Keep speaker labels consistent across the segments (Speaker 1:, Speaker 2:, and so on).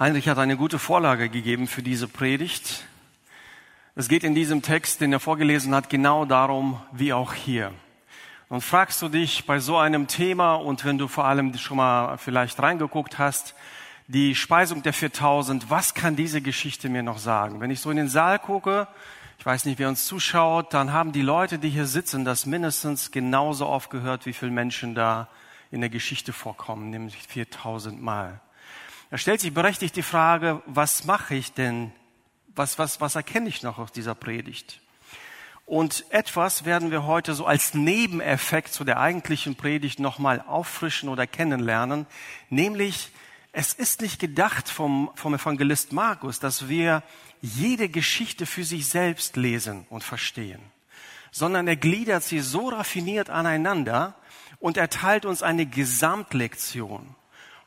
Speaker 1: Heinrich hat eine gute Vorlage gegeben für diese Predigt. Es geht in diesem Text, den er vorgelesen hat, genau darum, wie auch hier. Und fragst du dich bei so einem Thema und wenn du vor allem schon mal vielleicht reingeguckt hast, die Speisung der 4000, was kann diese Geschichte mir noch sagen? Wenn ich so in den Saal gucke, ich weiß nicht, wer uns zuschaut, dann haben die Leute, die hier sitzen, das mindestens genauso oft gehört, wie viele Menschen da in der Geschichte vorkommen, nämlich 4000 Mal. Da stellt sich berechtigt die Frage, was mache ich denn? Was, was, was erkenne ich noch aus dieser Predigt? Und etwas werden wir heute so als Nebeneffekt zu der eigentlichen Predigt nochmal auffrischen oder kennenlernen, nämlich es ist nicht gedacht vom, vom Evangelist Markus, dass wir jede Geschichte für sich selbst lesen und verstehen, sondern er gliedert sie so raffiniert aneinander und erteilt uns eine Gesamtlektion.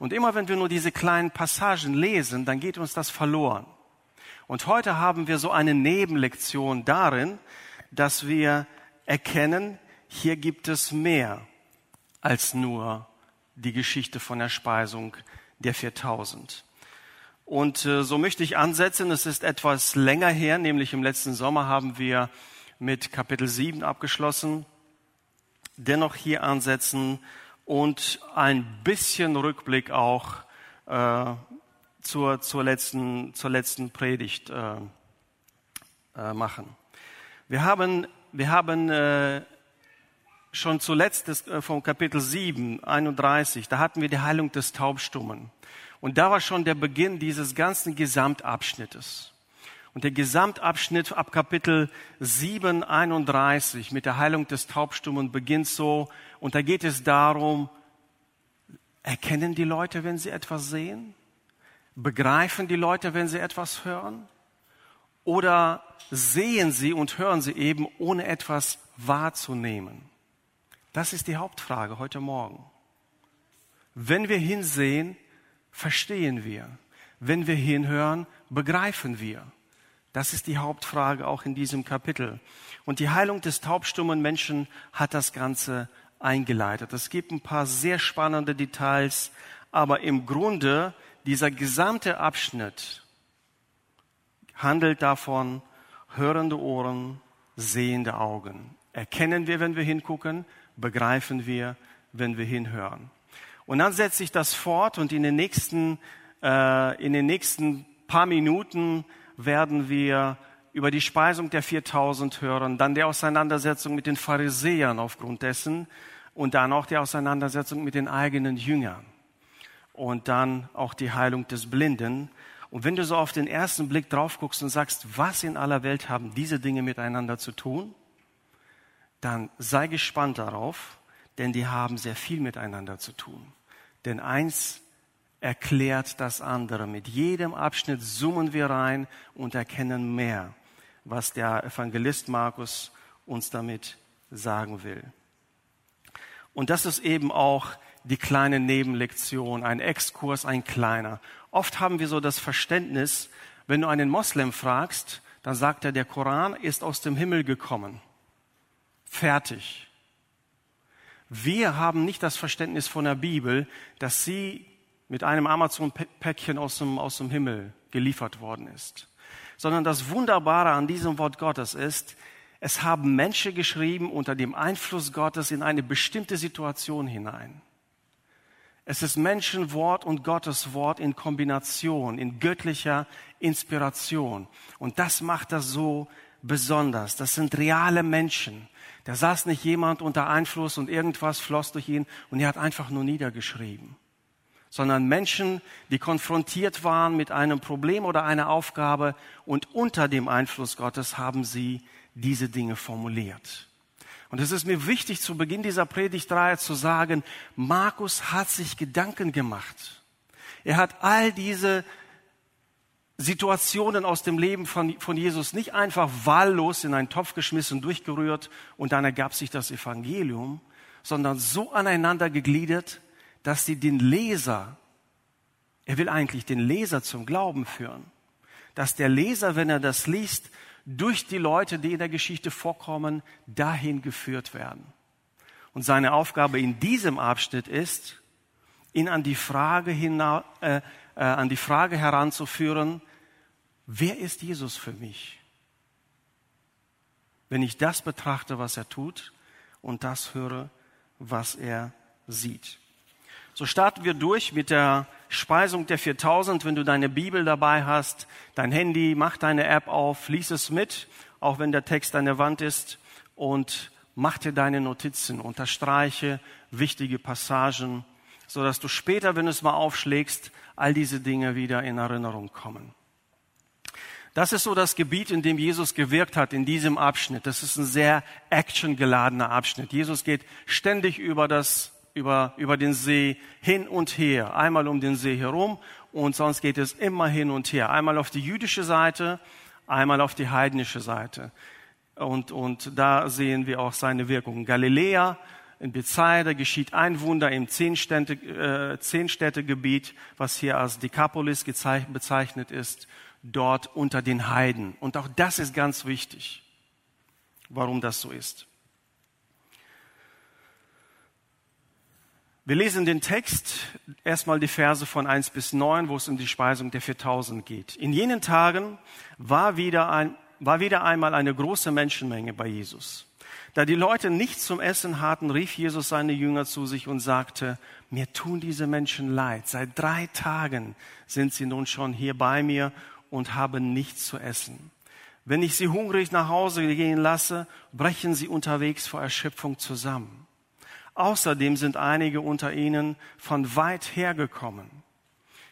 Speaker 1: Und immer wenn wir nur diese kleinen Passagen lesen, dann geht uns das verloren. Und heute haben wir so eine Nebenlektion darin, dass wir erkennen, hier gibt es mehr als nur die Geschichte von der Speisung der 4000. Und äh, so möchte ich ansetzen, es ist etwas länger her, nämlich im letzten Sommer haben wir mit Kapitel 7 abgeschlossen, dennoch hier ansetzen und ein bisschen Rückblick auch äh, zur, zur, letzten, zur letzten Predigt äh, äh, machen. Wir haben, wir haben äh, schon zuletzt des, äh, vom Kapitel 7, 31, da hatten wir die Heilung des Taubstummen. Und da war schon der Beginn dieses ganzen Gesamtabschnittes. Und der Gesamtabschnitt ab Kapitel 7, 31 mit der Heilung des Taubstummen beginnt so. Und da geht es darum, erkennen die Leute, wenn sie etwas sehen? Begreifen die Leute, wenn sie etwas hören? Oder sehen sie und hören sie eben, ohne etwas wahrzunehmen? Das ist die Hauptfrage heute Morgen. Wenn wir hinsehen, verstehen wir. Wenn wir hinhören, begreifen wir. Das ist die Hauptfrage auch in diesem Kapitel. Und die Heilung des taubstummen Menschen hat das Ganze eingeleitet. Es gibt ein paar sehr spannende Details, aber im Grunde dieser gesamte Abschnitt handelt davon, hörende Ohren, sehende Augen. Erkennen wir, wenn wir hingucken, begreifen wir, wenn wir hinhören. Und dann setzt sich das fort und in den nächsten, äh, in den nächsten paar Minuten werden wir über die Speisung der 4000 hören, dann der Auseinandersetzung mit den Pharisäern aufgrund dessen und dann auch die Auseinandersetzung mit den eigenen Jüngern und dann auch die Heilung des Blinden. Und wenn du so auf den ersten Blick drauf guckst und sagst, was in aller Welt haben diese Dinge miteinander zu tun, dann sei gespannt darauf, denn die haben sehr viel miteinander zu tun. Denn eins erklärt das andere. Mit jedem Abschnitt zoomen wir rein und erkennen mehr, was der Evangelist Markus uns damit sagen will. Und das ist eben auch die kleine Nebenlektion, ein Exkurs, ein kleiner. Oft haben wir so das Verständnis, wenn du einen Moslem fragst, dann sagt er, der Koran ist aus dem Himmel gekommen. Fertig. Wir haben nicht das Verständnis von der Bibel, dass sie mit einem Amazon-Päckchen aus dem, aus dem Himmel geliefert worden ist. Sondern das Wunderbare an diesem Wort Gottes ist, es haben Menschen geschrieben unter dem Einfluss Gottes in eine bestimmte Situation hinein. Es ist Menschenwort und Gottes Wort in Kombination, in göttlicher Inspiration. Und das macht das so besonders. Das sind reale Menschen. Da saß nicht jemand unter Einfluss und irgendwas floss durch ihn und er hat einfach nur niedergeschrieben. Sondern Menschen, die konfrontiert waren mit einem Problem oder einer Aufgabe und unter dem Einfluss Gottes haben sie diese Dinge formuliert. Und es ist mir wichtig, zu Beginn dieser Predigtreihe zu sagen, Markus hat sich Gedanken gemacht. Er hat all diese Situationen aus dem Leben von, von Jesus nicht einfach wahllos in einen Topf geschmissen, durchgerührt und dann ergab sich das Evangelium, sondern so aneinander gegliedert, dass sie den Leser, er will eigentlich den Leser zum Glauben führen, dass der Leser, wenn er das liest, durch die Leute, die in der Geschichte vorkommen, dahin geführt werden. Und seine Aufgabe in diesem Abschnitt ist, ihn an die Frage hina, äh, äh, an die Frage heranzuführen, wer ist Jesus für mich? Wenn ich das betrachte, was er tut und das höre, was er sieht. So starten wir durch mit der Speisung der 4000. Wenn du deine Bibel dabei hast, dein Handy, mach deine App auf, lies es mit, auch wenn der Text an der Wand ist und mach dir deine Notizen, unterstreiche wichtige Passagen, so dass du später, wenn du es mal aufschlägst, all diese Dinge wieder in Erinnerung kommen. Das ist so das Gebiet, in dem Jesus gewirkt hat, in diesem Abschnitt. Das ist ein sehr actiongeladener Abschnitt. Jesus geht ständig über das, über, über den See hin und her. Einmal um den See herum und sonst geht es immer hin und her. Einmal auf die jüdische Seite, einmal auf die heidnische Seite. Und, und da sehen wir auch seine Wirkung. Galiläa, in Bethsaida geschieht ein Wunder im Zehnstädte, äh, Zehnstädtegebiet, was hier als Dekapolis bezeichnet ist dort unter den Heiden. Und auch das ist ganz wichtig, warum das so ist. Wir lesen den Text, erstmal die Verse von 1 bis 9, wo es um die Speisung der 4000 geht. In jenen Tagen war wieder, ein, war wieder einmal eine große Menschenmenge bei Jesus. Da die Leute nichts zum Essen hatten, rief Jesus seine Jünger zu sich und sagte, mir tun diese Menschen leid. Seit drei Tagen sind sie nun schon hier bei mir und haben nichts zu essen. Wenn ich sie hungrig nach Hause gehen lasse, brechen sie unterwegs vor Erschöpfung zusammen. Außerdem sind einige unter ihnen von weit hergekommen.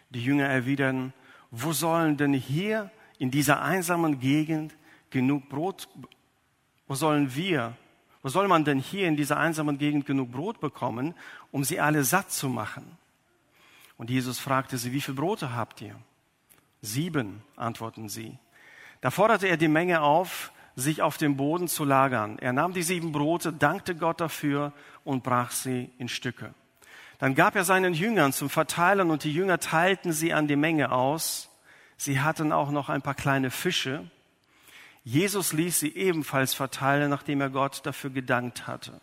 Speaker 1: Die Jünger erwidern, wo sollen denn hier in dieser einsamen Gegend genug Brot, wo sollen wir, wo soll man denn hier in dieser einsamen Gegend genug Brot bekommen, um sie alle satt zu machen? Und Jesus fragte sie, wie viel Brote habt ihr? Sieben, antworten sie. Da forderte er die Menge auf, sich auf dem Boden zu lagern. Er nahm die sieben Brote, dankte Gott dafür und brach sie in Stücke. Dann gab er seinen Jüngern zum Verteilen und die Jünger teilten sie an die Menge aus. Sie hatten auch noch ein paar kleine Fische. Jesus ließ sie ebenfalls verteilen, nachdem er Gott dafür gedankt hatte.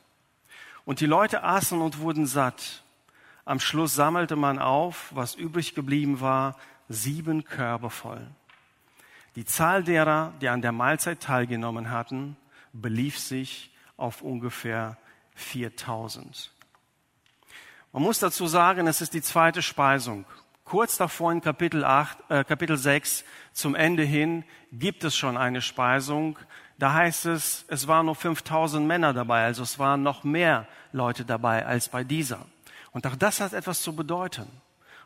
Speaker 1: Und die Leute aßen und wurden satt. Am Schluss sammelte man auf, was übrig geblieben war, sieben Körbe voll. Die Zahl derer, die an der Mahlzeit teilgenommen hatten, belief sich auf ungefähr 4000. Man muss dazu sagen, es ist die zweite Speisung. Kurz davor in Kapitel, 8, äh, Kapitel 6 zum Ende hin gibt es schon eine Speisung. Da heißt es, es waren nur 5000 Männer dabei, also es waren noch mehr Leute dabei als bei dieser. Und auch das hat etwas zu bedeuten.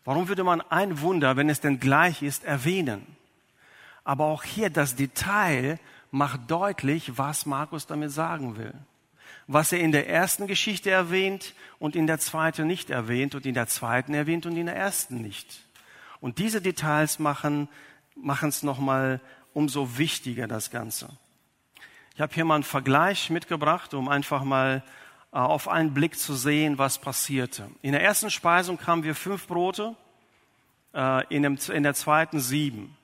Speaker 1: Warum würde man ein Wunder, wenn es denn gleich ist, erwähnen? Aber auch hier das Detail macht deutlich, was Markus damit sagen will. Was er in der ersten Geschichte erwähnt und in der zweiten nicht erwähnt und in der zweiten erwähnt und in der ersten nicht. Und diese Details machen machen es nochmal umso wichtiger, das Ganze. Ich habe hier mal einen Vergleich mitgebracht, um einfach mal äh, auf einen Blick zu sehen, was passierte. In der ersten Speisung kamen wir fünf Brote, äh, in, dem, in der zweiten sieben.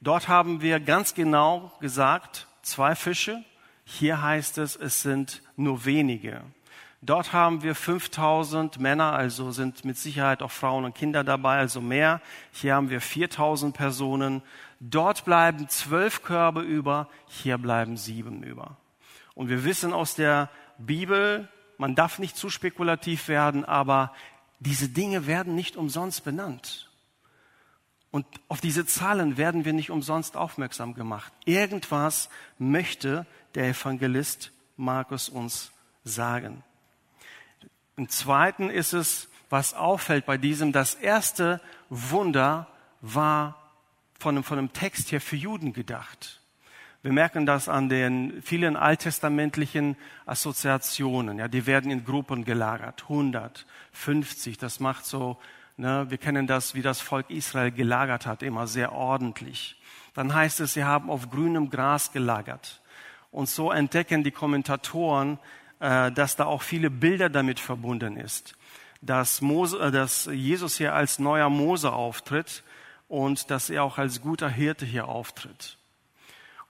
Speaker 1: Dort haben wir ganz genau gesagt, zwei Fische. Hier heißt es, es sind nur wenige. Dort haben wir 5000 Männer, also sind mit Sicherheit auch Frauen und Kinder dabei, also mehr. Hier haben wir 4000 Personen. Dort bleiben zwölf Körbe über, hier bleiben sieben über. Und wir wissen aus der Bibel, man darf nicht zu spekulativ werden, aber diese Dinge werden nicht umsonst benannt. Und auf diese Zahlen werden wir nicht umsonst aufmerksam gemacht. Irgendwas möchte der Evangelist Markus uns sagen. Im Zweiten ist es, was auffällt bei diesem, das erste Wunder war von einem, von einem Text her für Juden gedacht. Wir merken das an den vielen alttestamentlichen Assoziationen. Ja, die werden in Gruppen gelagert. 100, 50, das macht so, ne, wir kennen das, wie das Volk Israel gelagert hat, immer sehr ordentlich. Dann heißt es, sie haben auf grünem Gras gelagert. Und so entdecken die Kommentatoren, äh, dass da auch viele Bilder damit verbunden ist. Dass, Mose, äh, dass Jesus hier als neuer Mose auftritt und dass er auch als guter Hirte hier auftritt.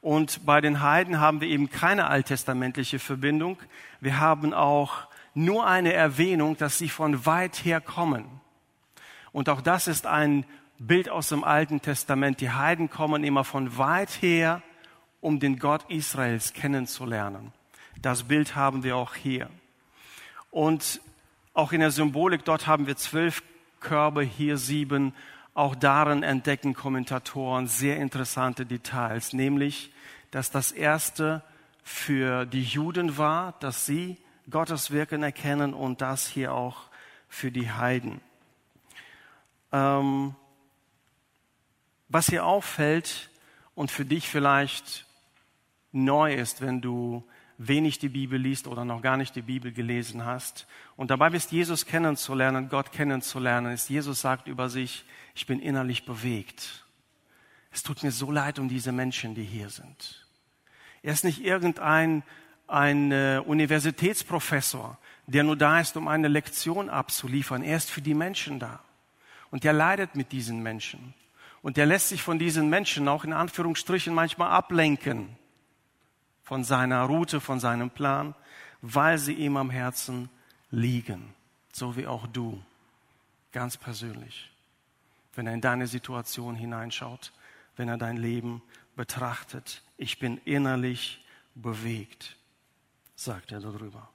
Speaker 1: Und bei den Heiden haben wir eben keine alttestamentliche Verbindung. Wir haben auch nur eine Erwähnung, dass sie von weit her kommen. Und auch das ist ein Bild aus dem Alten Testament. Die Heiden kommen immer von weit her, um den Gott Israels kennenzulernen. Das Bild haben wir auch hier. Und auch in der Symbolik, dort haben wir zwölf Körbe, hier sieben. Auch darin entdecken Kommentatoren sehr interessante Details, nämlich, dass das erste für die Juden war, dass sie Gottes Wirken erkennen und das hier auch für die Heiden. Ähm, was hier auffällt und für dich vielleicht neu ist, wenn du wenig die Bibel liest oder noch gar nicht die Bibel gelesen hast und dabei bist, Jesus kennenzulernen, Gott kennenzulernen, ist Jesus sagt über sich, ich bin innerlich bewegt. Es tut mir so leid um diese Menschen, die hier sind. Er ist nicht irgendein ein äh, Universitätsprofessor, der nur da ist, um eine Lektion abzuliefern. Er ist für die Menschen da. Und er leidet mit diesen Menschen. Und er lässt sich von diesen Menschen auch in Anführungsstrichen manchmal ablenken von seiner Route, von seinem Plan, weil sie ihm am Herzen liegen. So wie auch du, ganz persönlich. Wenn er in deine Situation hineinschaut, wenn er dein Leben betrachtet. Ich bin innerlich bewegt sagt er darüber.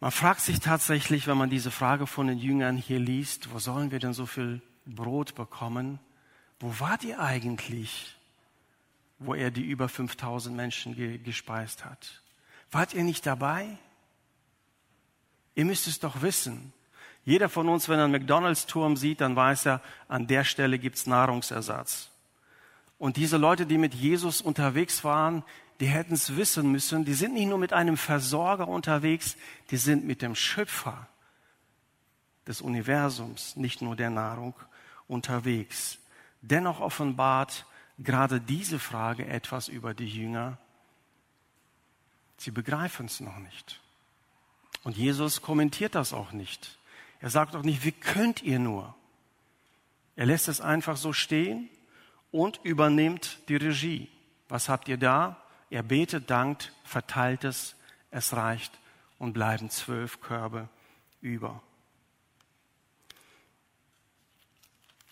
Speaker 1: Man fragt sich tatsächlich, wenn man diese Frage von den Jüngern hier liest, wo sollen wir denn so viel Brot bekommen? Wo wart ihr eigentlich, wo er die über 5000 Menschen ge gespeist hat? Wart ihr nicht dabei? Ihr müsst es doch wissen. Jeder von uns, wenn er einen McDonalds-Turm sieht, dann weiß er, an der Stelle gibt's Nahrungsersatz. Und diese Leute, die mit Jesus unterwegs waren, die hätten es wissen müssen, die sind nicht nur mit einem Versorger unterwegs, die sind mit dem Schöpfer des Universums, nicht nur der Nahrung, unterwegs. Dennoch offenbart gerade diese Frage etwas über die Jünger. Sie begreifen es noch nicht. Und Jesus kommentiert das auch nicht. Er sagt auch nicht, wie könnt ihr nur? Er lässt es einfach so stehen und übernimmt die Regie. Was habt ihr da? Er betet, dankt, verteilt es, es reicht und bleiben zwölf Körbe über.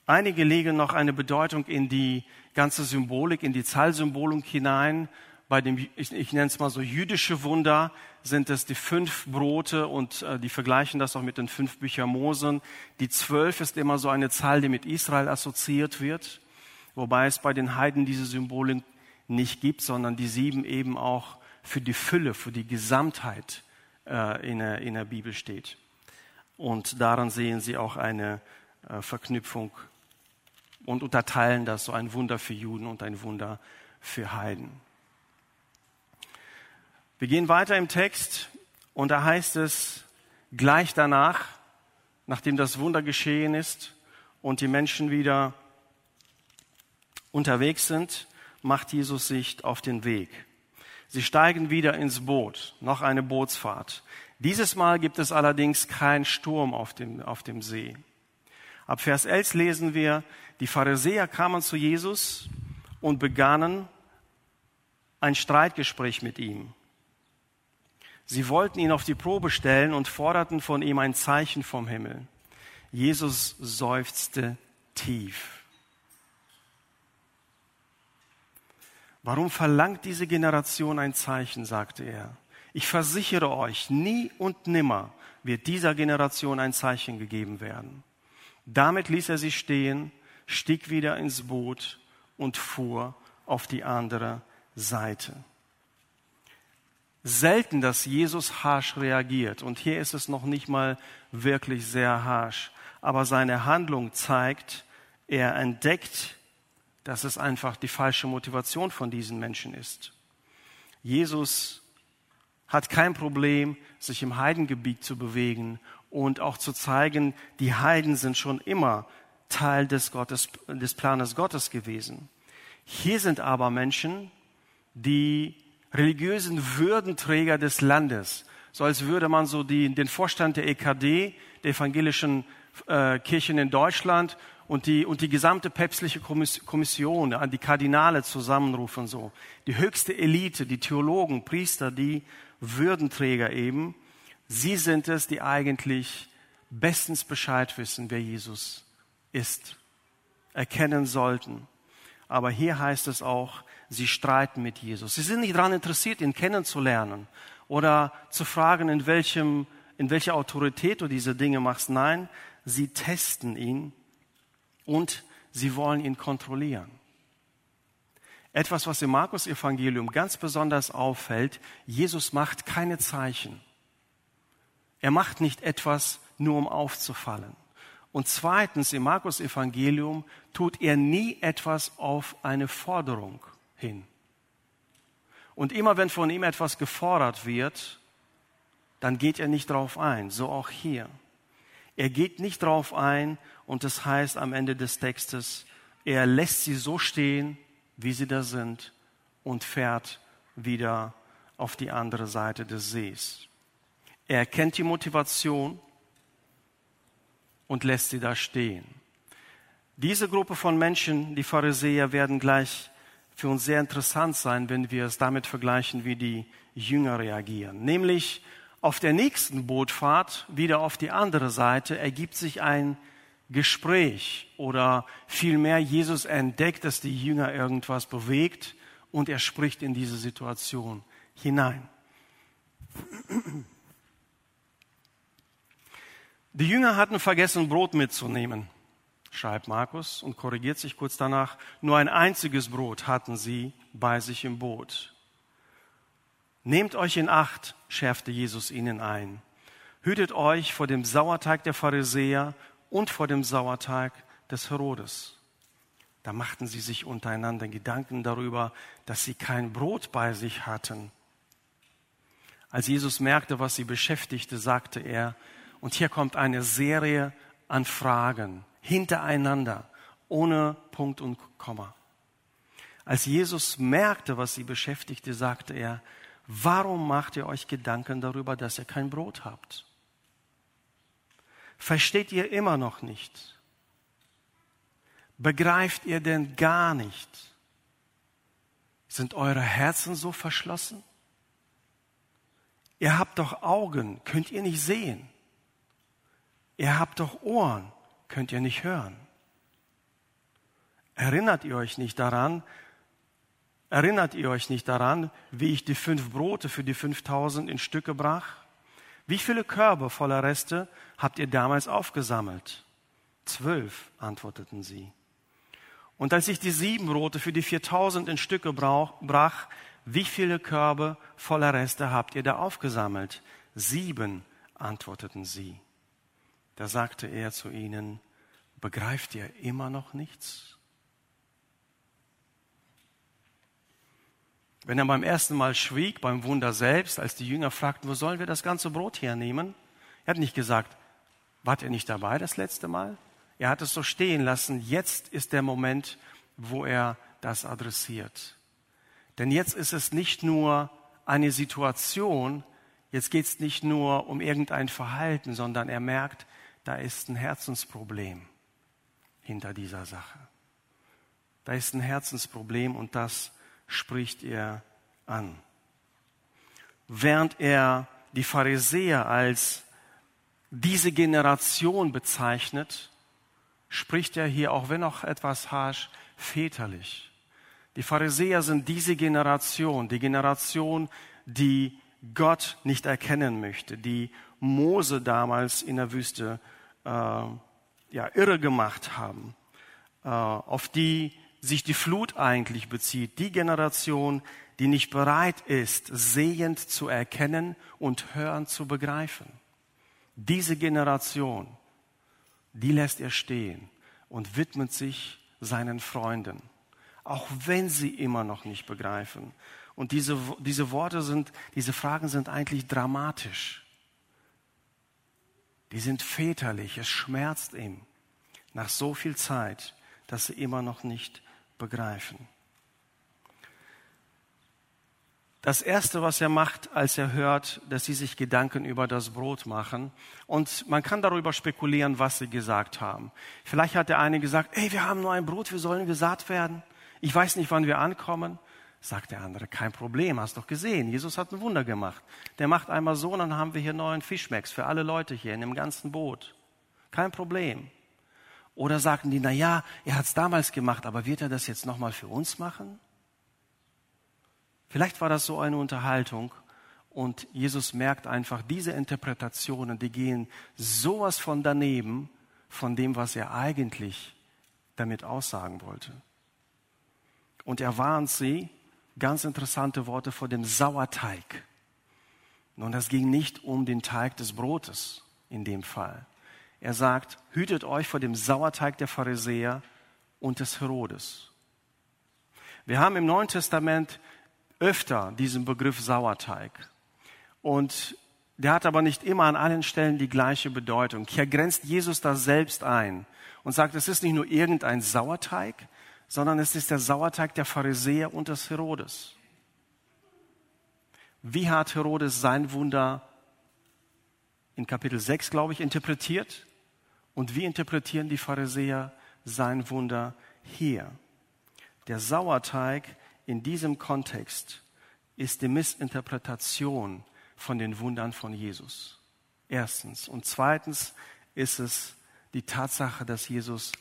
Speaker 1: Einige legen noch eine Bedeutung in die ganze Symbolik, in die Zahlsymbolik hinein. Bei dem, ich, ich nenne es mal so jüdische Wunder, sind es die fünf Brote und äh, die vergleichen das auch mit den fünf Büchern Mosen. Die zwölf ist immer so eine Zahl, die mit Israel assoziiert wird, wobei es bei den Heiden diese Symbolik nicht gibt, sondern die sieben eben auch für die Fülle, für die Gesamtheit äh, in, der, in der Bibel steht. Und daran sehen sie auch eine äh, Verknüpfung und unterteilen das so ein Wunder für Juden und ein Wunder für Heiden. Wir gehen weiter im Text und da heißt es gleich danach, nachdem das Wunder geschehen ist und die Menschen wieder unterwegs sind, macht Jesus sich auf den Weg. Sie steigen wieder ins Boot, noch eine Bootsfahrt. Dieses Mal gibt es allerdings keinen Sturm auf dem, auf dem See. Ab Vers 11 lesen wir, die Pharisäer kamen zu Jesus und begannen ein Streitgespräch mit ihm. Sie wollten ihn auf die Probe stellen und forderten von ihm ein Zeichen vom Himmel. Jesus seufzte tief. Warum verlangt diese Generation ein Zeichen, sagte er. Ich versichere euch, nie und nimmer wird dieser Generation ein Zeichen gegeben werden. Damit ließ er sie stehen, stieg wieder ins Boot und fuhr auf die andere Seite. Selten, dass Jesus harsch reagiert. Und hier ist es noch nicht mal wirklich sehr harsch. Aber seine Handlung zeigt, er entdeckt dass es einfach die falsche Motivation von diesen Menschen ist. Jesus hat kein Problem, sich im Heidengebiet zu bewegen und auch zu zeigen, die Heiden sind schon immer Teil des, Gottes, des Planes Gottes gewesen. Hier sind aber Menschen, die religiösen Würdenträger des Landes, so als würde man so die, den Vorstand der EKD, der evangelischen äh, Kirchen in Deutschland und die, und die gesamte päpstliche Kommission, an die Kardinale zusammenrufen, so. Die höchste Elite, die Theologen, Priester, die Würdenträger eben, sie sind es, die eigentlich bestens Bescheid wissen, wer Jesus ist, erkennen sollten. Aber hier heißt es auch, sie streiten mit Jesus. Sie sind nicht daran interessiert, ihn kennenzulernen oder zu fragen, in, welchem, in welcher Autorität du diese Dinge machst. Nein, sie testen ihn und sie wollen ihn kontrollieren. Etwas, was im Markus-Evangelium ganz besonders auffällt, Jesus macht keine Zeichen. Er macht nicht etwas nur um aufzufallen. Und zweitens, im Markus-Evangelium tut er nie etwas auf eine Forderung hin. Und immer wenn von ihm etwas gefordert wird, dann geht er nicht drauf ein. So auch hier. Er geht nicht drauf ein und das heißt am Ende des Textes, er lässt sie so stehen, wie sie da sind und fährt wieder auf die andere Seite des Sees. Er erkennt die Motivation und lässt sie da stehen. Diese Gruppe von Menschen, die Pharisäer, werden gleich für uns sehr interessant sein, wenn wir es damit vergleichen, wie die Jünger reagieren. Nämlich auf der nächsten Bootfahrt, wieder auf die andere Seite, ergibt sich ein Gespräch oder vielmehr Jesus entdeckt, dass die Jünger irgendwas bewegt und er spricht in diese Situation hinein. Die Jünger hatten vergessen, Brot mitzunehmen, schreibt Markus und korrigiert sich kurz danach. Nur ein einziges Brot hatten sie bei sich im Boot. Nehmt euch in Acht, schärfte Jesus ihnen ein. Hütet euch vor dem Sauerteig der Pharisäer und vor dem Sauerteig des Herodes. Da machten sie sich untereinander Gedanken darüber, dass sie kein Brot bei sich hatten. Als Jesus merkte, was sie beschäftigte, sagte er, und hier kommt eine Serie an Fragen hintereinander, ohne Punkt und Komma. Als Jesus merkte, was sie beschäftigte, sagte er, warum macht ihr euch Gedanken darüber, dass ihr kein Brot habt? Versteht ihr immer noch nicht? Begreift ihr denn gar nicht? Sind eure Herzen so verschlossen? Ihr habt doch Augen, könnt ihr nicht sehen? Ihr habt doch Ohren, könnt ihr nicht hören? Erinnert ihr euch nicht daran, erinnert ihr euch nicht daran, wie ich die fünf Brote für die 5000 in Stücke brach? Wie viele Körbe voller Reste habt ihr damals aufgesammelt? Zwölf, antworteten sie. Und als ich die sieben Brote für die 4000 in Stücke brach, wie viele Körbe voller Reste habt ihr da aufgesammelt? Sieben, antworteten sie. Da sagte er zu ihnen, begreift ihr immer noch nichts? Wenn er beim ersten Mal schwieg, beim Wunder selbst, als die Jünger fragten, wo sollen wir das ganze Brot hernehmen? Er hat nicht gesagt, wart ihr nicht dabei das letzte Mal? Er hat es so stehen lassen. Jetzt ist der Moment, wo er das adressiert. Denn jetzt ist es nicht nur eine Situation, jetzt geht es nicht nur um irgendein Verhalten, sondern er merkt, da ist ein Herzensproblem hinter dieser Sache. Da ist ein Herzensproblem und das spricht er an. Während er die Pharisäer als diese Generation bezeichnet, spricht er hier, auch wenn auch etwas harsch, väterlich. Die Pharisäer sind diese Generation, die Generation, die Gott nicht erkennen möchte, die Mose damals in der Wüste äh, ja, irre gemacht haben, äh, auf die sich die Flut eigentlich bezieht. Die Generation, die nicht bereit ist, sehend zu erkennen und hörend zu begreifen. Diese Generation, die lässt er stehen und widmet sich seinen Freunden, auch wenn sie immer noch nicht begreifen. Und diese, diese Worte sind, diese Fragen sind eigentlich dramatisch. Die sind väterlich. Es schmerzt ihm nach so viel Zeit, dass sie immer noch nicht begreifen. Das Erste, was er macht, als er hört, dass sie sich Gedanken über das Brot machen, und man kann darüber spekulieren, was sie gesagt haben. Vielleicht hat der eine gesagt, ey, wir haben nur ein Brot, wir sollen gesatt werden. Ich weiß nicht, wann wir ankommen. Sagt der andere, kein Problem, hast doch gesehen, Jesus hat ein Wunder gemacht. Der macht einmal so, und dann haben wir hier neuen Fischmecks für alle Leute hier in dem ganzen Boot. Kein Problem. Oder sagten die, na ja, er hat es damals gemacht, aber wird er das jetzt nochmal für uns machen? Vielleicht war das so eine Unterhaltung und Jesus merkt einfach, diese Interpretationen, die gehen sowas von daneben, von dem, was er eigentlich damit aussagen wollte. Und er warnt sie, ganz interessante Worte, vor dem Sauerteig. Nun, das ging nicht um den Teig des Brotes in dem Fall. Er sagt, hütet euch vor dem Sauerteig der Pharisäer und des Herodes. Wir haben im Neuen Testament öfter diesen Begriff Sauerteig. Und der hat aber nicht immer an allen Stellen die gleiche Bedeutung. Hier grenzt Jesus da selbst ein und sagt, es ist nicht nur irgendein Sauerteig, sondern es ist der Sauerteig der Pharisäer und des Herodes. Wie hat Herodes sein Wunder in Kapitel 6, glaube ich, interpretiert? Und wie interpretieren die Pharisäer sein Wunder hier? Der Sauerteig in diesem Kontext ist die Missinterpretation von den Wundern von Jesus. Erstens. Und zweitens ist es die Tatsache, dass Jesus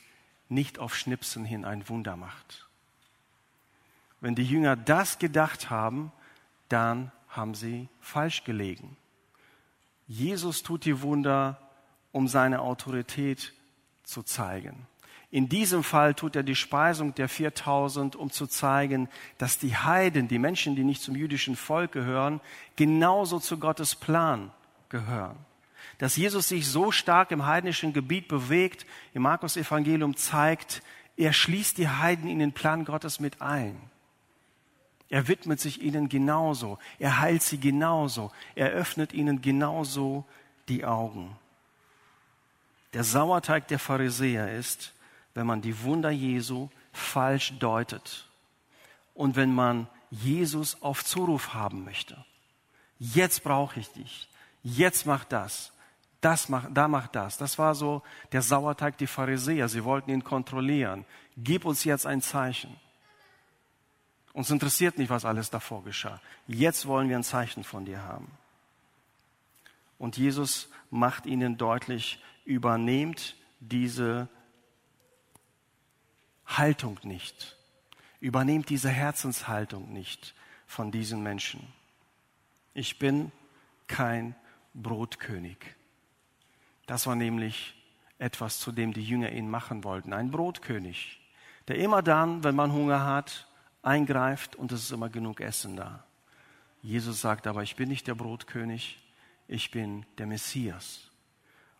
Speaker 1: nicht auf Schnipsen hin ein Wunder macht. Wenn die Jünger das gedacht haben, dann haben sie falsch gelegen. Jesus tut die Wunder um seine Autorität zu zeigen. In diesem Fall tut er die Speisung der 4000, um zu zeigen, dass die Heiden, die Menschen, die nicht zum jüdischen Volk gehören, genauso zu Gottes Plan gehören. Dass Jesus sich so stark im heidnischen Gebiet bewegt, im Markus Evangelium zeigt, er schließt die Heiden in den Plan Gottes mit ein. Er widmet sich ihnen genauso, er heilt sie genauso, er öffnet ihnen genauso die Augen. Der Sauerteig der Pharisäer ist, wenn man die Wunder Jesu falsch deutet und wenn man Jesus auf Zuruf haben möchte. Jetzt brauche ich dich. Jetzt mach das. Das mach, da mach das. Das war so der Sauerteig die Pharisäer. Sie wollten ihn kontrollieren. Gib uns jetzt ein Zeichen. Uns interessiert nicht, was alles davor geschah. Jetzt wollen wir ein Zeichen von dir haben. Und Jesus macht ihnen deutlich, übernehmt diese Haltung nicht. Übernehmt diese Herzenshaltung nicht von diesen Menschen. Ich bin kein Brotkönig. Das war nämlich etwas, zu dem die Jünger ihn machen wollten. Ein Brotkönig, der immer dann, wenn man Hunger hat, eingreift und es ist immer genug Essen da. Jesus sagt aber, ich bin nicht der Brotkönig, ich bin der Messias.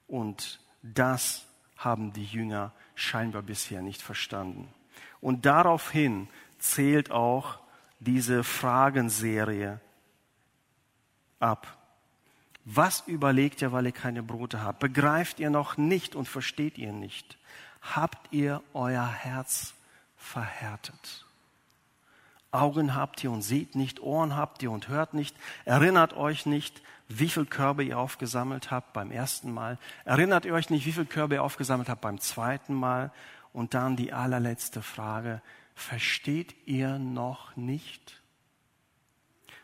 Speaker 1: Und das haben die Jünger scheinbar bisher nicht verstanden. Und daraufhin zählt auch diese Fragenserie ab. Was überlegt ihr, weil ihr keine Brote habt? Begreift ihr noch nicht und versteht ihr nicht? Habt ihr euer Herz verhärtet? Augen habt ihr und seht nicht, Ohren habt ihr und hört nicht, erinnert euch nicht, wie viel Körbe ihr aufgesammelt habt beim ersten Mal. Erinnert ihr euch nicht, wie viel Körbe ihr aufgesammelt habt beim zweiten Mal? Und dann die allerletzte Frage, versteht ihr noch nicht?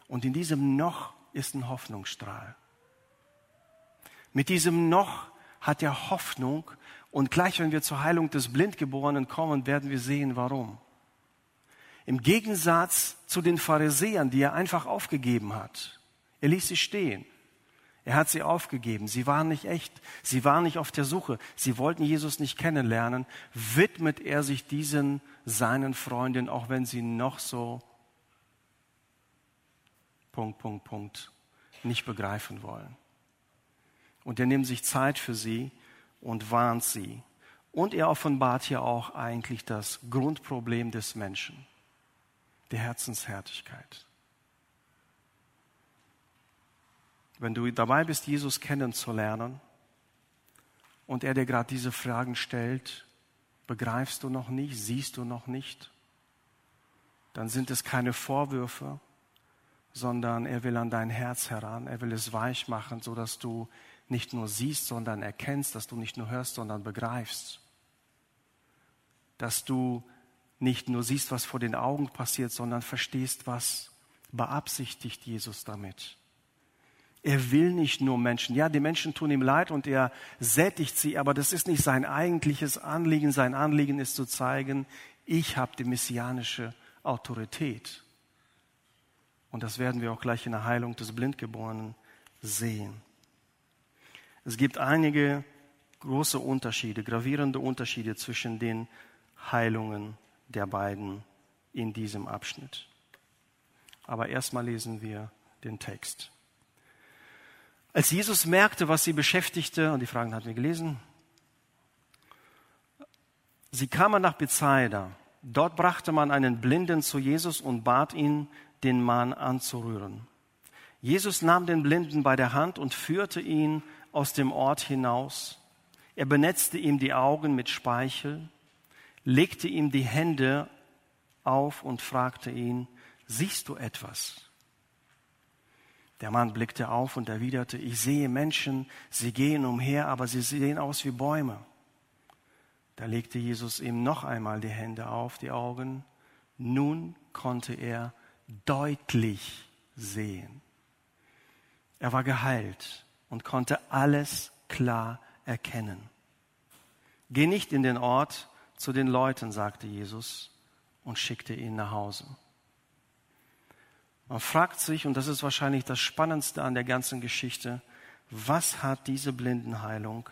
Speaker 1: Und in diesem noch ist ein Hoffnungsstrahl. Mit diesem noch hat er Hoffnung und gleich wenn wir zur Heilung des Blindgeborenen kommen, werden wir sehen, warum. Im Gegensatz zu den Pharisäern, die er einfach aufgegeben hat. Er ließ sie stehen. Er hat sie aufgegeben. Sie waren nicht echt. Sie waren nicht auf der Suche. Sie wollten Jesus nicht kennenlernen. Widmet er sich diesen seinen Freundinnen, auch wenn sie noch so Punkt, Punkt, Punkt nicht begreifen wollen. Und er nimmt sich Zeit für sie und warnt sie. Und er offenbart hier auch eigentlich das Grundproblem des Menschen, der Herzenshärtigkeit. wenn du dabei bist, Jesus kennenzulernen und er dir gerade diese Fragen stellt, begreifst du noch nicht, siehst du noch nicht, dann sind es keine Vorwürfe, sondern er will an dein Herz heran, er will es weich machen, so dass du nicht nur siehst, sondern erkennst, dass du nicht nur hörst, sondern begreifst, dass du nicht nur siehst, was vor den Augen passiert, sondern verstehst, was beabsichtigt Jesus damit. Er will nicht nur Menschen. Ja, die Menschen tun ihm leid und er sättigt sie, aber das ist nicht sein eigentliches Anliegen. Sein Anliegen ist zu zeigen, ich habe die messianische Autorität. Und das werden wir auch gleich in der Heilung des Blindgeborenen sehen. Es gibt einige große Unterschiede, gravierende Unterschiede zwischen den Heilungen der beiden in diesem Abschnitt. Aber erstmal lesen wir den Text. Als Jesus merkte, was sie beschäftigte, und die Fragen hatten wir gelesen, sie kamen nach Bethsaida. Dort brachte man einen Blinden zu Jesus und bat ihn, den Mann anzurühren. Jesus nahm den Blinden bei der Hand und führte ihn aus dem Ort hinaus. Er benetzte ihm die Augen mit Speichel, legte ihm die Hände auf und fragte ihn, siehst du etwas? Der Mann blickte auf und erwiderte, ich sehe Menschen, sie gehen umher, aber sie sehen aus wie Bäume. Da legte Jesus ihm noch einmal die Hände auf, die Augen. Nun konnte er deutlich sehen. Er war geheilt und konnte alles klar erkennen. Geh nicht in den Ort zu den Leuten, sagte Jesus und schickte ihn nach Hause. Man fragt sich, und das ist wahrscheinlich das Spannendste an der ganzen Geschichte, was hat diese Blindenheilung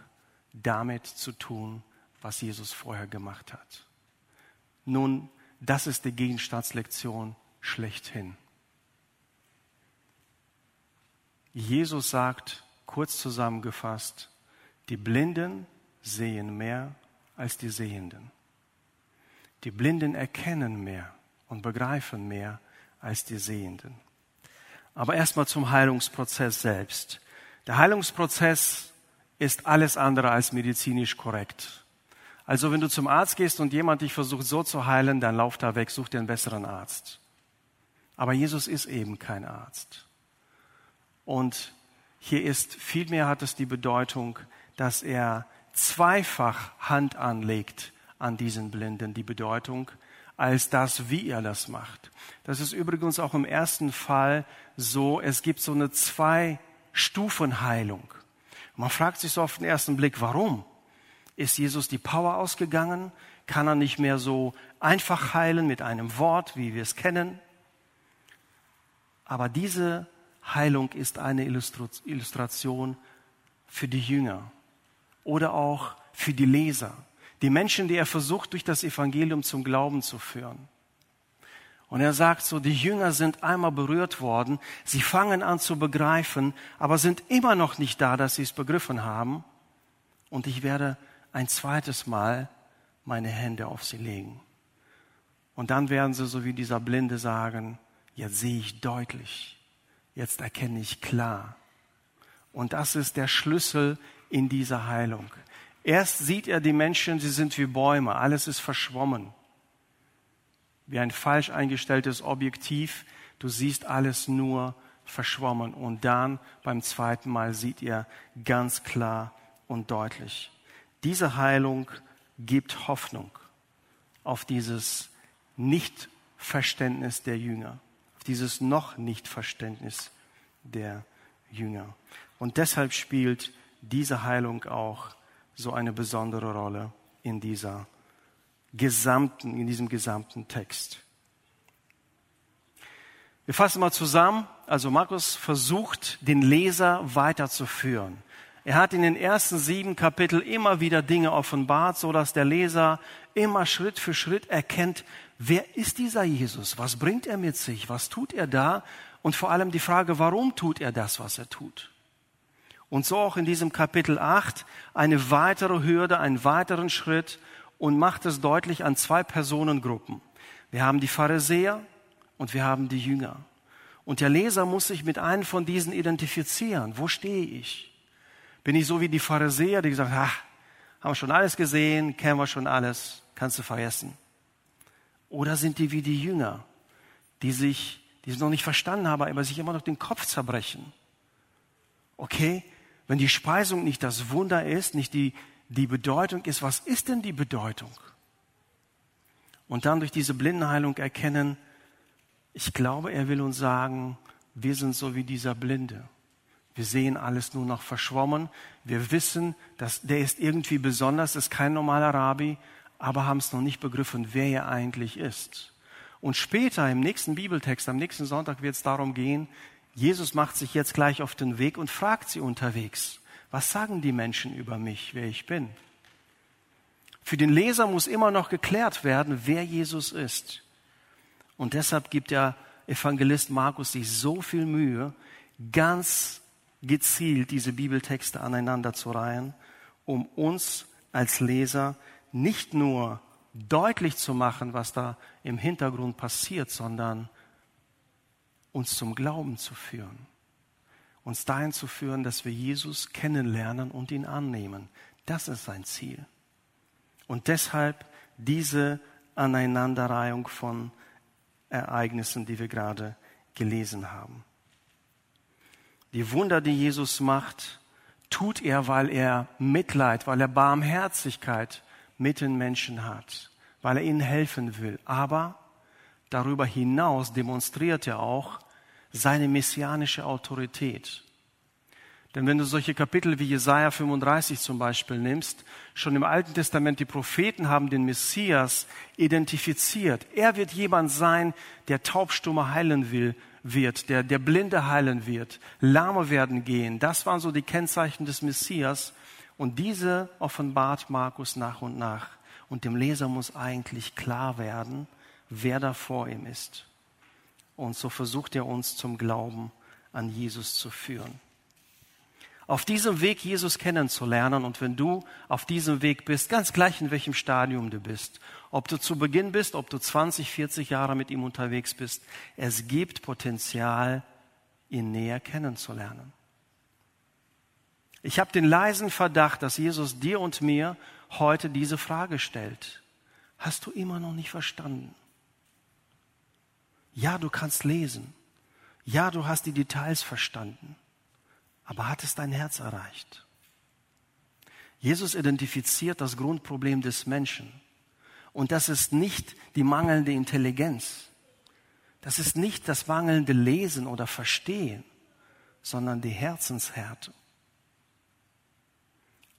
Speaker 1: damit zu tun, was Jesus vorher gemacht hat? Nun, das ist die Gegenstandslektion schlechthin. Jesus sagt, kurz zusammengefasst, die Blinden sehen mehr als die Sehenden. Die Blinden erkennen mehr und begreifen mehr als die Sehenden. Aber erstmal zum Heilungsprozess selbst. Der Heilungsprozess ist alles andere als medizinisch korrekt. Also wenn du zum Arzt gehst und jemand dich versucht so zu heilen, dann lauf da weg, such dir einen besseren Arzt. Aber Jesus ist eben kein Arzt. Und hier ist, vielmehr hat es die Bedeutung, dass er zweifach Hand anlegt an diesen Blinden. Die Bedeutung, als das, wie er das macht. Das ist übrigens auch im ersten Fall so, es gibt so eine Zwei-Stufen-Heilung. Man fragt sich so auf den ersten Blick, warum? Ist Jesus die Power ausgegangen? Kann er nicht mehr so einfach heilen mit einem Wort, wie wir es kennen? Aber diese Heilung ist eine Illustration für die Jünger oder auch für die Leser. Die Menschen, die er versucht, durch das Evangelium zum Glauben zu führen. Und er sagt so, die Jünger sind einmal berührt worden, sie fangen an zu begreifen, aber sind immer noch nicht da, dass sie es begriffen haben. Und ich werde ein zweites Mal meine Hände auf sie legen. Und dann werden sie so wie dieser Blinde sagen, jetzt sehe ich deutlich, jetzt erkenne ich klar. Und das ist der Schlüssel in dieser Heilung. Erst sieht er die Menschen, sie sind wie Bäume, alles ist verschwommen. Wie ein falsch eingestelltes Objektiv, du siehst alles nur verschwommen. Und dann beim zweiten Mal sieht er ganz klar und deutlich. Diese Heilung gibt Hoffnung auf dieses Nichtverständnis der Jünger, dieses noch Nichtverständnis der Jünger. Und deshalb spielt diese Heilung auch so eine besondere Rolle in dieser gesamten, in diesem gesamten Text. Wir fassen mal zusammen. Also Markus versucht, den Leser weiterzuführen. Er hat in den ersten sieben Kapiteln immer wieder Dinge offenbart, so dass der Leser immer Schritt für Schritt erkennt, wer ist dieser Jesus? Was bringt er mit sich? Was tut er da? Und vor allem die Frage, warum tut er das, was er tut? Und so auch in diesem Kapitel 8 eine weitere Hürde, einen weiteren Schritt und macht es deutlich an zwei Personengruppen. Wir haben die Pharisäer und wir haben die Jünger. Und der Leser muss sich mit einem von diesen identifizieren. Wo stehe ich? Bin ich so wie die Pharisäer, die gesagt haben, haben wir schon alles gesehen, kennen wir schon alles, kannst du vergessen. Oder sind die wie die Jünger, die sich, die es noch nicht verstanden haben, aber sich immer noch den Kopf zerbrechen? Okay, wenn die Speisung nicht das Wunder ist, nicht die, die Bedeutung ist, was ist denn die Bedeutung? Und dann durch diese Blindenheilung erkennen, ich glaube, er will uns sagen, wir sind so wie dieser Blinde. Wir sehen alles nur noch verschwommen. Wir wissen, dass der ist irgendwie besonders, ist kein normaler Rabbi, aber haben es noch nicht begriffen, wer er eigentlich ist. Und später im nächsten Bibeltext, am nächsten Sonntag wird es darum gehen, Jesus macht sich jetzt gleich auf den Weg und fragt sie unterwegs, was sagen die Menschen über mich, wer ich bin? Für den Leser muss immer noch geklärt werden, wer Jesus ist. Und deshalb gibt der Evangelist Markus sich so viel Mühe, ganz gezielt diese Bibeltexte aneinander zu reihen, um uns als Leser nicht nur deutlich zu machen, was da im Hintergrund passiert, sondern uns zum Glauben zu führen. Uns dahin zu führen, dass wir Jesus kennenlernen und ihn annehmen. Das ist sein Ziel. Und deshalb diese Aneinanderreihung von Ereignissen, die wir gerade gelesen haben. Die Wunder, die Jesus macht, tut er, weil er Mitleid, weil er Barmherzigkeit mit den Menschen hat, weil er ihnen helfen will. Aber darüber hinaus demonstriert er auch seine messianische Autorität. Denn wenn du solche Kapitel wie Jesaja 35 zum Beispiel nimmst, schon im Alten Testament die Propheten haben den Messias identifiziert. Er wird jemand sein, der Taubstumme heilen will, wird, der, der Blinde heilen wird, Lahme werden gehen. Das waren so die Kennzeichen des Messias. Und diese offenbart Markus nach und nach. Und dem Leser muss eigentlich klar werden, wer da vor ihm ist. Und so versucht er uns zum Glauben an Jesus zu führen auf diesem Weg Jesus kennenzulernen. Und wenn du auf diesem Weg bist, ganz gleich in welchem Stadium du bist, ob du zu Beginn bist, ob du 20, 40 Jahre mit ihm unterwegs bist, es gibt Potenzial, ihn näher kennenzulernen. Ich habe den leisen Verdacht, dass Jesus dir und mir heute diese Frage stellt. Hast du immer noch nicht verstanden? Ja, du kannst lesen. Ja, du hast die Details verstanden. Aber hat es dein Herz erreicht? Jesus identifiziert das Grundproblem des Menschen. Und das ist nicht die mangelnde Intelligenz. Das ist nicht das mangelnde Lesen oder Verstehen, sondern die Herzenshärte.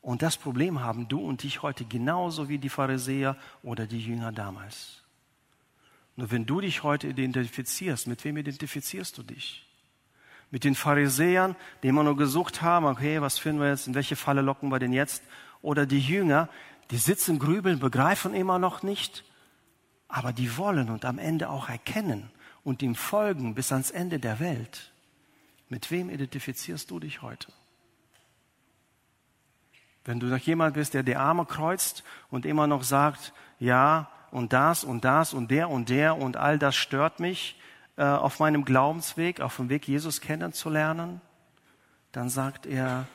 Speaker 1: Und das Problem haben du und ich heute genauso wie die Pharisäer oder die Jünger damals. Nur wenn du dich heute identifizierst, mit wem identifizierst du dich? Mit den Pharisäern, die immer nur gesucht haben, okay, was finden wir jetzt, in welche Falle locken wir denn jetzt? Oder die Jünger, die sitzen, grübeln, begreifen immer noch nicht, aber die wollen und am Ende auch erkennen und ihm folgen bis ans Ende der Welt. Mit wem identifizierst du dich heute? Wenn du noch jemand bist, der die Arme kreuzt und immer noch sagt, ja, und das und das und der und der und all das stört mich, äh, auf meinem Glaubensweg, auf dem Weg, Jesus kennenzulernen, dann sagt er,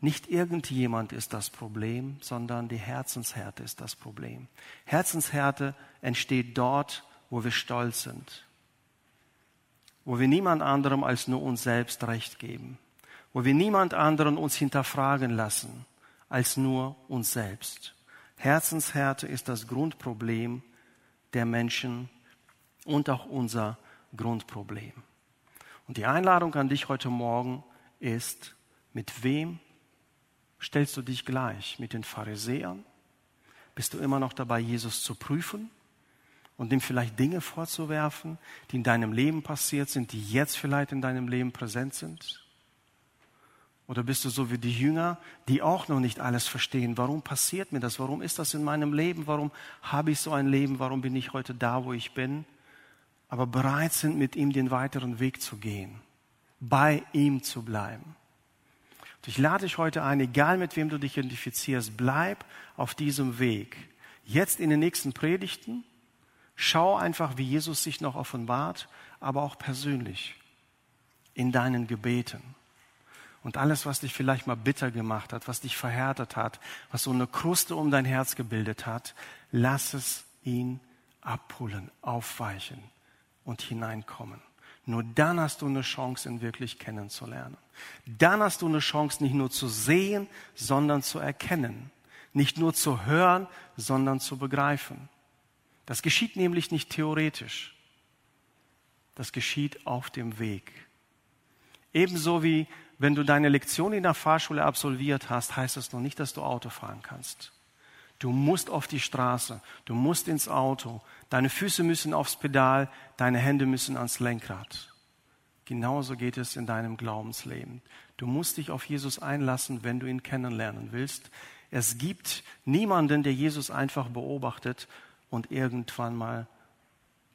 Speaker 1: nicht irgendjemand ist das Problem, sondern die Herzenshärte ist das Problem. Herzenshärte entsteht dort, wo wir stolz sind, wo wir niemand anderem als nur uns selbst Recht geben, wo wir niemand anderen uns hinterfragen lassen als nur uns selbst. Herzenshärte ist das Grundproblem der Menschen und auch unser Grundproblem. Und die Einladung an dich heute Morgen ist, mit wem stellst du dich gleich? Mit den Pharisäern? Bist du immer noch dabei, Jesus zu prüfen und ihm vielleicht Dinge vorzuwerfen, die in deinem Leben passiert sind, die jetzt vielleicht in deinem Leben präsent sind? Oder bist du so wie die Jünger, die auch noch nicht alles verstehen? Warum passiert mir das? Warum ist das in meinem Leben? Warum habe ich so ein Leben? Warum bin ich heute da, wo ich bin? Aber bereit sind, mit ihm den weiteren Weg zu gehen, bei ihm zu bleiben. Und ich lade dich heute ein, egal mit wem du dich identifizierst, bleib auf diesem Weg. Jetzt in den nächsten Predigten, schau einfach, wie Jesus sich noch offenbart, aber auch persönlich in deinen Gebeten. Und alles, was dich vielleicht mal bitter gemacht hat, was dich verhärtet hat, was so eine Kruste um dein Herz gebildet hat, lass es ihn abholen, aufweichen und hineinkommen. Nur dann hast du eine Chance, ihn wirklich kennenzulernen. Dann hast du eine Chance, nicht nur zu sehen, sondern zu erkennen. Nicht nur zu hören, sondern zu begreifen. Das geschieht nämlich nicht theoretisch. Das geschieht auf dem Weg. Ebenso wie wenn du deine Lektion in der Fahrschule absolviert hast, heißt das noch nicht, dass du Auto fahren kannst. Du musst auf die Straße, du musst ins Auto, deine Füße müssen aufs Pedal, deine Hände müssen ans Lenkrad. Genauso geht es in deinem Glaubensleben. Du musst dich auf Jesus einlassen, wenn du ihn kennenlernen willst. Es gibt niemanden, der Jesus einfach beobachtet und irgendwann mal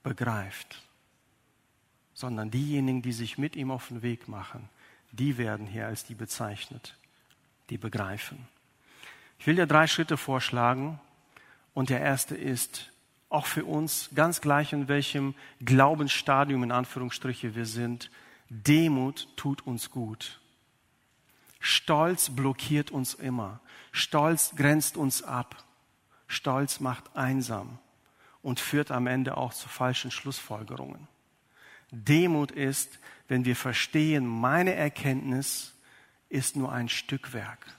Speaker 1: begreift, sondern diejenigen, die sich mit ihm auf den Weg machen, die werden hier als die bezeichnet, die begreifen. Ich will dir drei Schritte vorschlagen und der erste ist, auch für uns, ganz gleich in welchem Glaubensstadium in Anführungsstriche wir sind, Demut tut uns gut. Stolz blockiert uns immer. Stolz grenzt uns ab. Stolz macht einsam und führt am Ende auch zu falschen Schlussfolgerungen. Demut ist, wenn wir verstehen, meine Erkenntnis ist nur ein Stückwerk.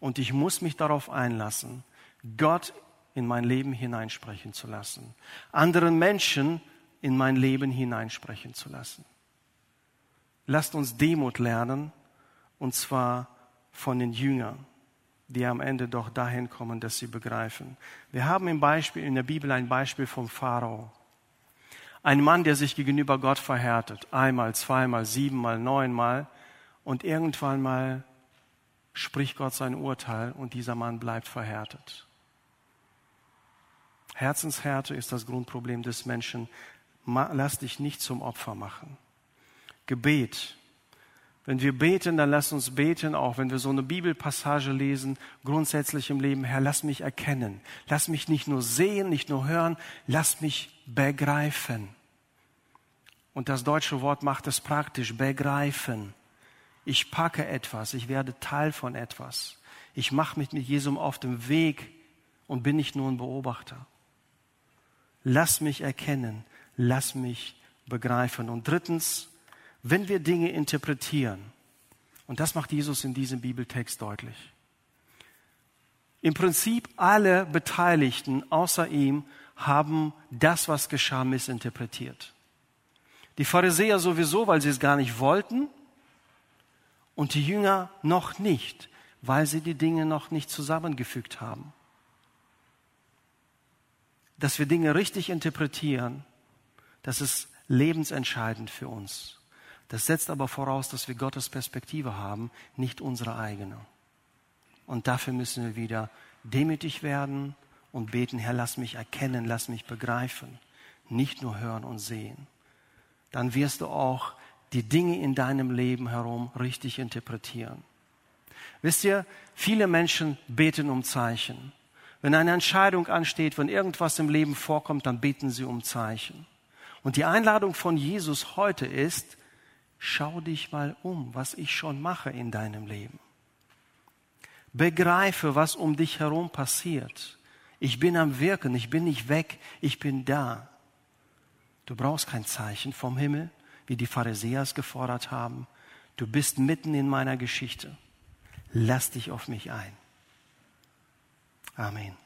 Speaker 1: Und ich muss mich darauf einlassen, Gott in mein Leben hineinsprechen zu lassen, anderen Menschen in mein Leben hineinsprechen zu lassen. Lasst uns Demut lernen, und zwar von den Jüngern, die am Ende doch dahin kommen, dass sie begreifen. Wir haben im Beispiel, in der Bibel ein Beispiel vom Pharao. Ein Mann, der sich gegenüber Gott verhärtet. Einmal, zweimal, siebenmal, neunmal. Und irgendwann mal spricht Gott sein Urteil und dieser Mann bleibt verhärtet. Herzenshärte ist das Grundproblem des Menschen. Lass dich nicht zum Opfer machen. Gebet. Wenn wir beten, dann lass uns beten, auch wenn wir so eine Bibelpassage lesen, grundsätzlich im Leben, Herr, lass mich erkennen. Lass mich nicht nur sehen, nicht nur hören, lass mich begreifen. Und das deutsche Wort macht es praktisch, begreifen. Ich packe etwas, ich werde Teil von etwas. Ich mache mich mit Jesum auf dem Weg und bin nicht nur ein Beobachter. Lass mich erkennen, lass mich begreifen. Und drittens, wenn wir Dinge interpretieren, und das macht Jesus in diesem Bibeltext deutlich. Im Prinzip alle Beteiligten außer ihm haben das, was geschah, missinterpretiert. Die Pharisäer sowieso, weil sie es gar nicht wollten, und die Jünger noch nicht, weil sie die Dinge noch nicht zusammengefügt haben dass wir Dinge richtig interpretieren, das ist lebensentscheidend für uns. Das setzt aber voraus, dass wir Gottes Perspektive haben, nicht unsere eigene. Und dafür müssen wir wieder demütig werden und beten, Herr, lass mich erkennen, lass mich begreifen, nicht nur hören und sehen. Dann wirst du auch die Dinge in deinem Leben herum richtig interpretieren. Wisst ihr, viele Menschen beten um Zeichen. Wenn eine Entscheidung ansteht, wenn irgendwas im Leben vorkommt, dann beten sie um Zeichen. Und die Einladung von Jesus heute ist, schau dich mal um, was ich schon mache in deinem Leben. Begreife, was um dich herum passiert. Ich bin am Wirken, ich bin nicht weg, ich bin da. Du brauchst kein Zeichen vom Himmel, wie die Pharisäer es gefordert haben. Du bist mitten in meiner Geschichte. Lass dich auf mich ein. Amen.